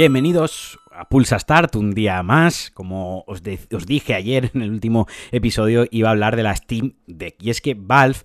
Bienvenidos a Pulsa Start un día más. Como os, dije ayer en el último episodio, iba a hablar de la Steam Deck. Y es que Valve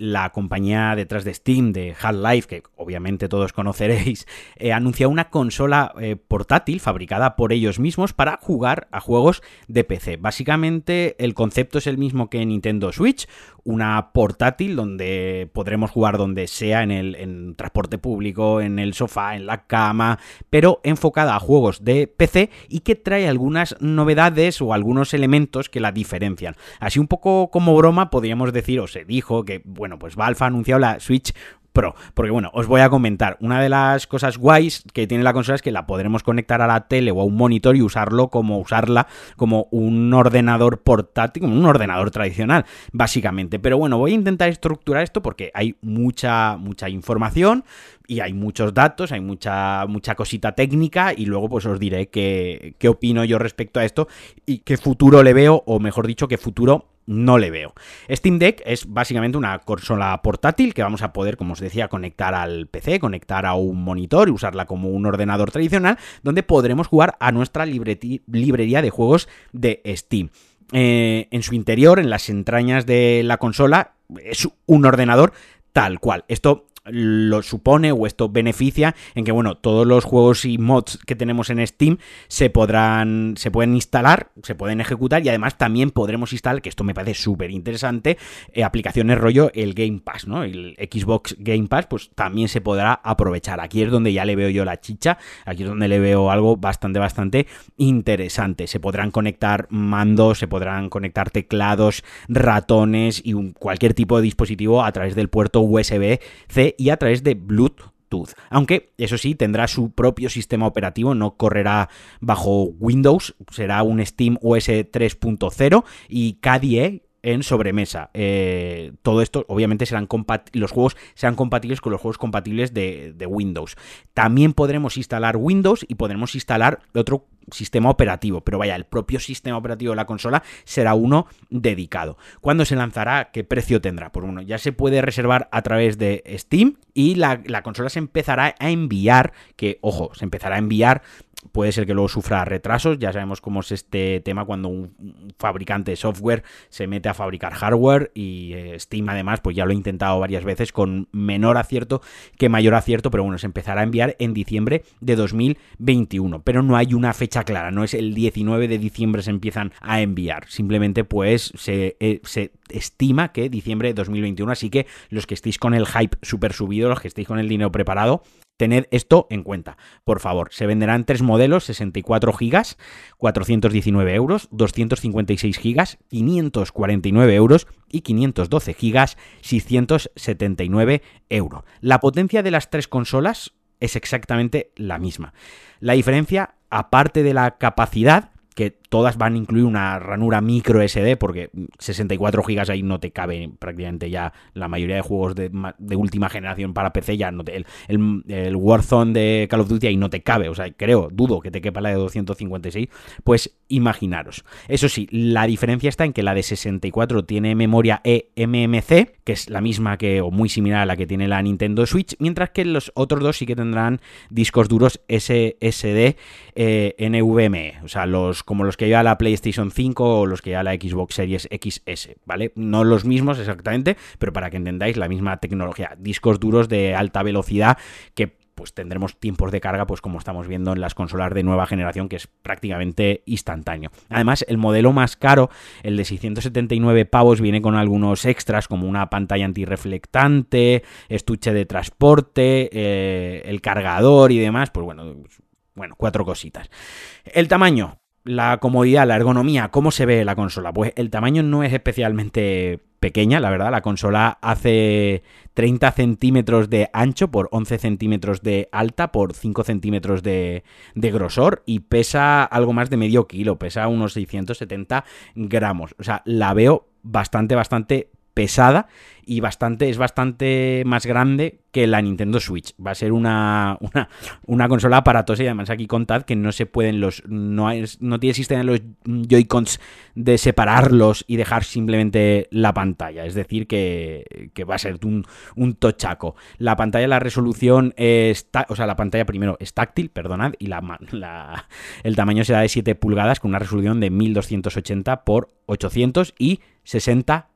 la compañía detrás de Steam, de Half-Life, que obviamente todos conoceréis, eh, anunció una consola eh, portátil fabricada por ellos mismos para jugar a juegos de PC. Básicamente el concepto es el mismo que Nintendo Switch, una portátil donde podremos jugar donde sea, en el transporte público, en el sofá, en la cama, pero enfocada a juegos de PC y que trae algunas novedades o algunos elementos que la diferencian. Así un poco como broma podríamos decir, o se dijo que, bueno, bueno, pues Valve ha anunciado la Switch Pro. Porque bueno, os voy a comentar, una de las cosas guays que tiene la consola es que la podremos conectar a la tele o a un monitor y usarlo como usarla como un ordenador portátil, como un ordenador tradicional, básicamente. Pero bueno, voy a intentar estructurar esto porque hay mucha, mucha información y hay muchos datos, hay mucha, mucha cosita técnica y luego pues os diré qué, qué opino yo respecto a esto y qué futuro le veo, o mejor dicho, qué futuro no le veo. Steam Deck es básicamente una consola portátil que vamos a poder, como os decía, conectar al PC, conectar a un monitor y usarla como un ordenador tradicional, donde podremos jugar a nuestra librería de juegos de Steam. Eh, en su interior, en las entrañas de la consola, es un ordenador tal cual. Esto lo supone o esto beneficia en que bueno todos los juegos y mods que tenemos en Steam se podrán se pueden instalar se pueden ejecutar y además también podremos instalar que esto me parece súper interesante eh, aplicaciones rollo el Game Pass no el Xbox Game Pass pues también se podrá aprovechar. Aquí es donde ya le veo yo la chicha aquí es donde le veo algo bastante bastante interesante. Se podrán conectar mandos se podrán conectar teclados ratones y cualquier tipo de dispositivo a través del puerto USB C y a través de Bluetooth. Aunque, eso sí, tendrá su propio sistema operativo, no correrá bajo Windows, será un Steam OS 3.0 y KDE en sobremesa. Eh, todo esto, obviamente, serán los juegos serán compatibles con los juegos compatibles de, Windows. También podremos instalar Windows y podremos instalar otro sistema operativo, pero vaya, el propio sistema operativo de la consola será uno dedicado. ¿Cuándo se lanzará? ¿Qué precio tendrá? Pues bueno, ya se puede reservar a través de Steam y la, la consola se empezará a enviar, que ojo, se empezará a enviar puede ser que luego sufra retrasos. Ya sabemos cómo es este tema cuando un fabricante de software se mete a fabricar hardware y eh, Steam además pues ya lo he intentado varias veces con menor acierto que mayor acierto, pero bueno, se empezará a enviar en diciembre de 2021, pero no hay una fecha clara, no es el 19 de diciembre se empiezan a enviar, simplemente pues se, eh, estima que diciembre de 2021, así que los que estéis con el hype super subido, los que estéis con el dinero preparado, Tened esto en cuenta, por favor. Se venderán tres modelos, 64 GB, 419 euros, 256 GB, 549 euros y 512 GB, 679 euros. La potencia de las tres consolas es exactamente la misma. La diferencia, aparte de la capacidad, que todas van a incluir una ranura micro SD, porque 64 GB ahí no te cabe prácticamente ya. La mayoría de juegos de, última generación para PC, ya no te, el, el, Warzone de Call of Duty ahí no te cabe, o sea, creo, dudo que te quepa la de 256, pues imaginaros. Eso sí, la diferencia está en que la de 64 tiene memoria eMMC, que es la misma que, o muy similar a la que tiene la Nintendo Switch, mientras que los otros dos sí que tendrán discos duros SSD eh, NVMe, o sea, los como los que lleva la PlayStation 5 o los que lleva la Xbox Series XS, ¿vale? No los mismos exactamente, pero para que entendáis la misma tecnología. Discos duros de alta velocidad que pues tendremos tiempos de carga, pues como estamos viendo en las consolas de nueva generación, que es prácticamente instantáneo. Además, el modelo más caro, el de 679 pavos, viene con algunos extras, como una pantalla antirreflectante, estuche de transporte, eh, el cargador y demás. Pues bueno, bueno, cuatro cositas. El tamaño, la comodidad, la ergonomía, ¿cómo se ve la consola? Pues el tamaño no es especialmente pequeña, la verdad. La consola hace 30 centímetros de ancho por 11 centímetros de alta por 5 centímetros de, de, grosor y pesa algo más de medio kilo, pesa unos 670 gramos. O sea, la veo bastante, bastante pesada y bastante, es bastante más grande que la Nintendo Switch. Va a ser una, una, una consola aparatosa y además aquí contad que no se pueden los. No, no tiene sistema los Joy-Cons de separarlos y dejar simplemente la pantalla. Es decir, que, que va a ser un, un, tochaco. La pantalla, la resolución está. O sea, la pantalla primero es táctil, perdonad, y la, el tamaño será de 7 pulgadas con una resolución de 1280 por 860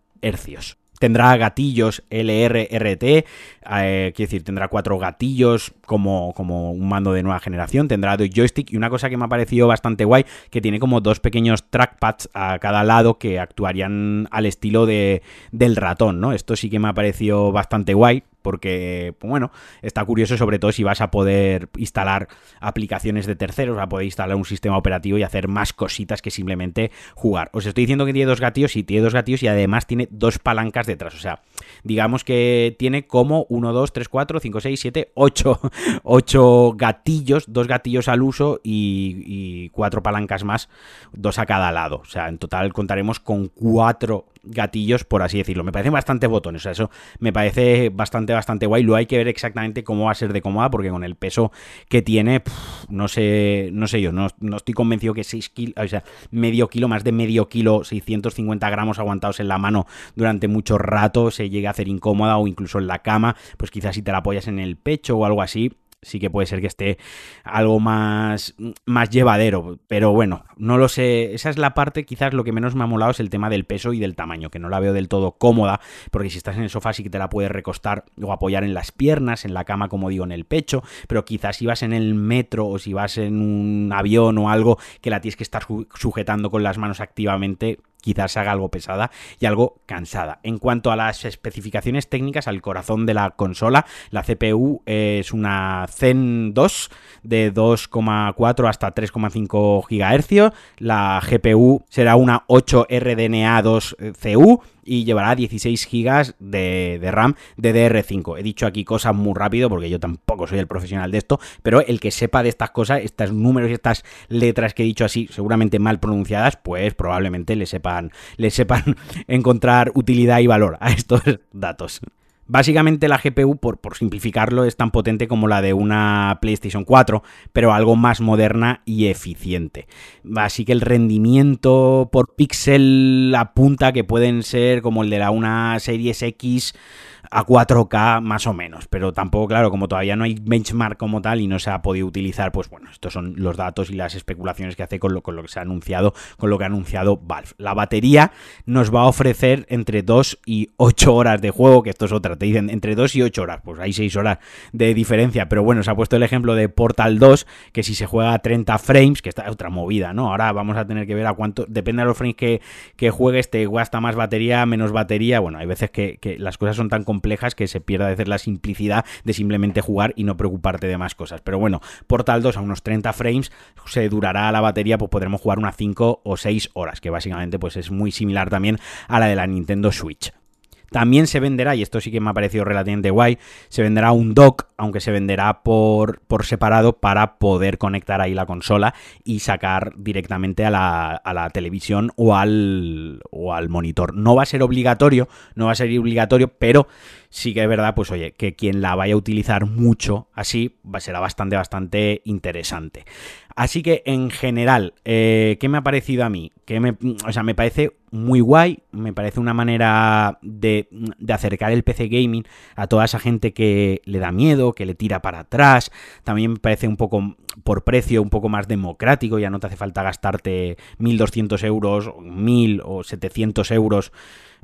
Tendrá gatillos LRRT, eh, quiere decir, tendrá cuatro gatillos como, como un mando de nueva generación, tendrá dos joystick y una cosa que me ha parecido bastante guay, que tiene como dos pequeños trackpads a cada lado que actuarían al estilo de, del ratón, ¿no? Esto sí que me ha parecido bastante guay, porque, pues bueno, está curioso sobre todo si vas a poder instalar aplicaciones de terceros, a poder instalar un sistema operativo y hacer más cositas que simplemente jugar. Os estoy diciendo que tiene dos gatillos y tiene dos gatillos y además tiene dos palancas detrás, o sea, digamos que tiene como 1, 2, 3, 4, 5, 6, 7, 8, 8 gatillos, dos gatillos al uso y, y cuatro palancas más, dos a cada lado, o sea, en total contaremos con cuatro gatillos, por así decirlo. Me parecen bastante botones, o sea, eso me parece bastante, bastante guay. Lo hay que ver exactamente cómo va a ser de cómoda, porque con el peso que tiene, no sé, no sé yo, no, estoy convencido que 6 kilos, o sea, medio kilo, más de medio kilo, 650 gramos aguantados en la mano durante mucho rato, se llegue a hacer incómoda o incluso en la cama, pues quizás si te la apoyas en el pecho o algo así, sí que puede ser que esté algo más, más llevadero. Pero bueno, no lo sé. Esa es la parte, quizás lo que menos me ha molado es el tema del peso y del tamaño, que no la veo del todo cómoda, porque si estás en el sofá sí que te la puedes recostar o apoyar en las piernas, en la cama, como digo, en el pecho, pero quizás si vas en el metro o si vas en un avión o algo que la tienes que estar sujetando con las manos activamente, quizás haga algo pesada y algo cansada. En cuanto a las especificaciones técnicas, al corazón de la consola, la CPU es una Zen 2 de 2,4 hasta 3,5 GHz, la GPU será una 8 RDNA 2 CU y llevará 16 GB de, de, RAM DDR5. He dicho aquí cosas muy rápido porque yo tampoco soy el profesional de esto, pero el que sepa de estas cosas, estos números y estas letras que he dicho así, seguramente mal pronunciadas, pues probablemente le sepan, le sepan encontrar utilidad y valor a estos datos. Básicamente la GPU, por, simplificarlo, es tan potente como la de una PlayStation 4, pero algo más moderna y eficiente. Así que el rendimiento por píxel apunta que pueden ser como el de la una Series X a 4K más o menos, pero tampoco, claro, como todavía no hay benchmark como tal y no se ha podido utilizar, pues bueno, estos son los datos y las especulaciones que hace con lo, con lo que se ha anunciado, con lo que ha anunciado Valve. La batería nos va a ofrecer entre 2 y 8 horas de juego, que esto es otra, te dicen entre 2 y 8 horas, pues hay 6 horas de diferencia, pero bueno, se ha puesto el ejemplo de Portal 2, que si se juega a 30 frames, que está otra movida, ¿no? Ahora vamos a tener que ver a cuánto, depende de los frames que, que juegues, te gasta más batería, menos batería, bueno, hay veces que, las cosas son tan complejas que se pierda a veces la simplicidad de simplemente jugar y no preocuparte de más cosas. Pero bueno, Portal 2 a unos 30 frames se durará la batería, pues podremos jugar unas 5 o 6 horas, que básicamente pues es muy similar también a la de la Nintendo Switch. También se venderá, y esto sí que me ha parecido relativamente guay, se venderá un dock, aunque se venderá por, por separado para poder conectar ahí la consola y sacar directamente a la, a la televisión o al, o al monitor. No va a ser obligatorio, no va a ser obligatorio, pero sí que es verdad, pues oye, que quien la vaya a utilizar mucho así, será bastante, bastante interesante. Así que en general, eh, ¿qué me ha parecido a mí? Que o sea, me parece muy guay, me parece una manera de, de, acercar el PC gaming a toda esa gente que le da miedo, que le tira para atrás. También me parece un poco, por precio, un poco más democrático, ya no te hace falta gastarte 1.200 euros, 1.000 o 700 euros.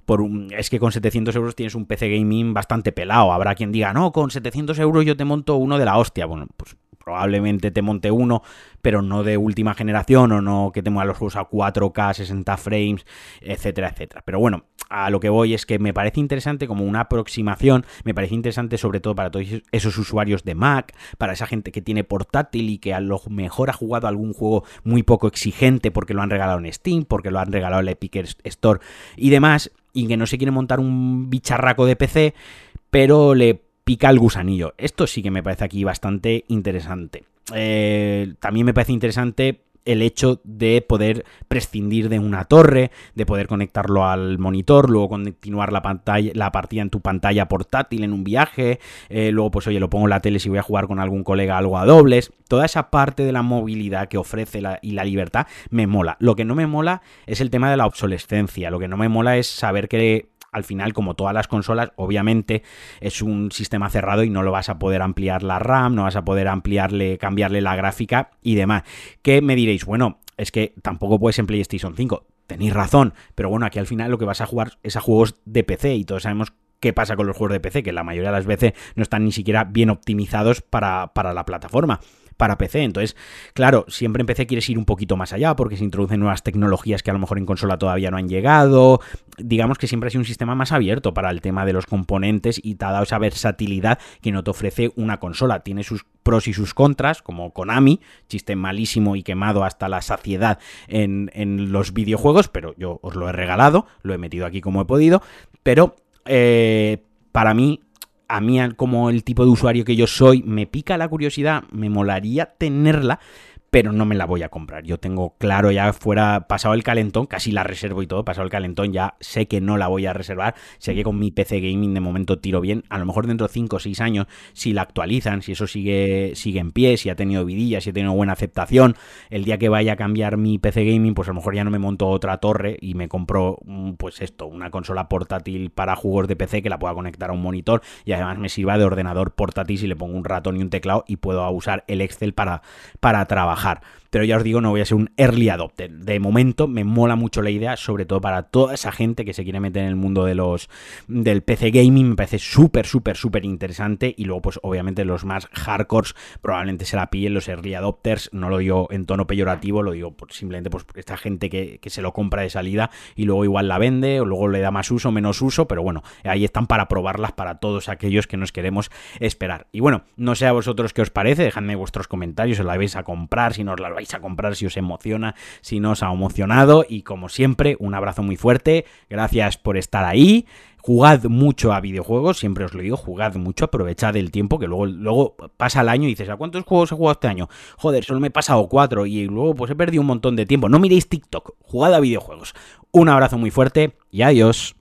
Por un, es que con 700 euros tienes un PC gaming bastante pelado. Habrá quien diga, no, con 700 euros yo te monto uno de la hostia. Bueno, pues probablemente te monte uno, pero no de última generación o no que te mueva los juegos a 4K, 60 frames, etcétera, etcétera. Pero bueno, a lo que voy es que me parece interesante como una aproximación, me parece interesante sobre todo para todos esos usuarios de Mac, para esa gente que tiene portátil y que a lo mejor ha jugado algún juego muy poco exigente porque lo han regalado en Steam, porque lo han regalado en la Epic Store y demás, y que no se quiere montar un bicharraco de PC, pero le pica el gusanillo. Esto sí que me parece aquí bastante interesante. Eh, también me parece interesante el hecho de poder prescindir de una torre, de poder conectarlo al monitor, luego continuar la pantalla, la partida en tu pantalla portátil en un viaje, eh, luego pues oye, lo pongo en la tele si voy a jugar con algún colega algo a dobles, toda esa parte de la movilidad que ofrece y la libertad me mola. Lo que no me mola es el tema de la obsolescencia, lo que no me mola es saber que al final, como todas las consolas, obviamente es un sistema cerrado y no lo vas a poder ampliar la RAM, no vas a poder ampliarle, cambiarle la gráfica y demás. ¿Qué me diréis? Bueno, es que tampoco puedes en PlayStation 5. Tenéis razón, pero bueno, aquí al final lo que vas a jugar es a juegos de PC y todos sabemos qué pasa con los juegos de PC, que la mayoría de las veces no están ni siquiera bien optimizados para, para la plataforma para PC. Entonces, claro, siempre en PC quieres ir un poquito más allá porque se introducen nuevas tecnologías que a lo mejor en consola todavía no han llegado. Digamos que siempre ha sido un sistema más abierto para el tema de los componentes y te ha dado esa versatilidad que no te ofrece una consola. Tiene sus pros y sus contras, como Konami, chiste malísimo y quemado hasta la saciedad en, los videojuegos, pero yo os lo he regalado, lo he metido aquí como he podido, pero eh, para mí a mí como el tipo de usuario que yo soy me pica la curiosidad, me molaría tenerla, pero no me la voy a comprar. Yo tengo claro ya fuera, pasado el calentón, casi la reservo y todo, pasado el calentón ya sé que no la voy a reservar, sé que con mi PC gaming de momento tiro bien, a lo mejor dentro de 5 o 6 años, si la actualizan, si eso sigue, sigue en pie, si ha tenido vidilla, si ha tenido buena aceptación, el día que vaya a cambiar mi PC gaming, pues a lo mejor ya no me monto otra torre y me compro, mm, pues esto, una consola portátil para juegos de PC que la pueda conectar a un monitor y además me sirva de ordenador portátil si le pongo un ratón y un teclado y puedo usar el Excel para, para trabajar trabajar pero ya os digo, no voy a ser un early adopter. De momento me mola mucho la idea, sobre todo para toda esa gente que se quiere meter en el mundo de los del PC gaming, me parece súper, súper, súper interesante. Y luego, pues obviamente los más hardcores probablemente se la pillen los early adopters. No lo digo en tono peyorativo, lo digo simplemente pues esta gente que, que se lo compra de salida y luego igual la vende o luego le da más uso, menos uso, pero bueno, ahí están para probarlas para todos aquellos que nos queremos esperar. Y bueno, no sé a vosotros qué os parece, dejadme vuestros comentarios, si la vais a comprar si no os la vais a comprar, si os emociona, si no os ha emocionado. Y como siempre, un abrazo muy fuerte. Gracias por estar ahí. Jugad mucho a videojuegos, siempre os lo digo, jugad mucho, aprovechad el tiempo, que luego, luego pasa el año y dices, ¿a cuántos juegos he jugado este año? Joder, solo me he pasado cuatro y luego pues he perdido un montón de tiempo. No miréis TikTok, jugad a videojuegos. Un abrazo muy fuerte y adiós.